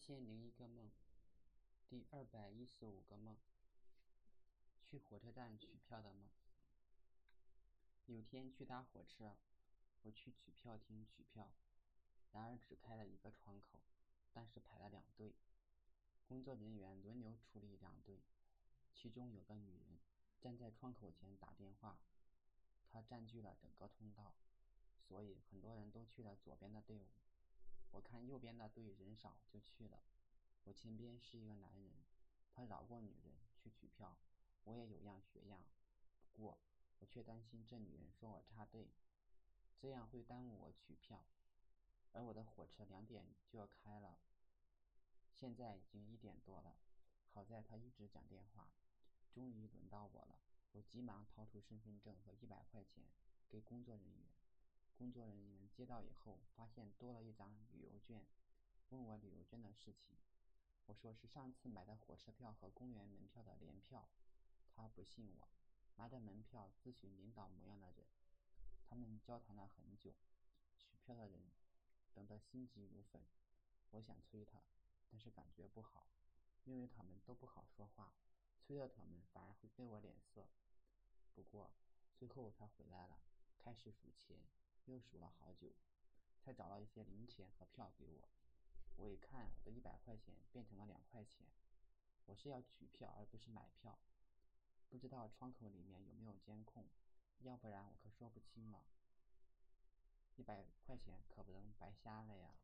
千零一个梦，第二百一十五个梦，去火车站取票的梦。有天去搭火车，我去取票厅取票，然而只开了一个窗口，但是排了两队，工作人员轮流处理两队。其中有个女人站在窗口前打电话，她占据了整个通道，所以很多人都去了左边的队伍。我看右边的队人少，就去了。我前边是一个男人，他绕过女人去取票，我也有样学样。不过我却担心这女人说我插队，这样会耽误我取票。而我的火车两点就要开了，现在已经一点多了。好在他一直讲电话，终于轮到我了。我急忙掏出身份证和一百块钱给工作人员。工作人员接到以后，发现多了一张旅游券，问我旅游券的事情。我说是上次买的火车票和公园门票的联票。他不信我，拿着门票咨询领导模样的人。他们交谈了很久，取票的人等得心急如焚。我想催他，但是感觉不好，因为他们都不好说话，催了他们反而会给我脸色。不过最后他回来了，开始数钱。又数了好久，才找到一些零钱和票给我。我一看，我的一百块钱变成了两块钱。我是要取票，而不是买票。不知道窗口里面有没有监控，要不然我可说不清了。一百块钱可不能白瞎了呀。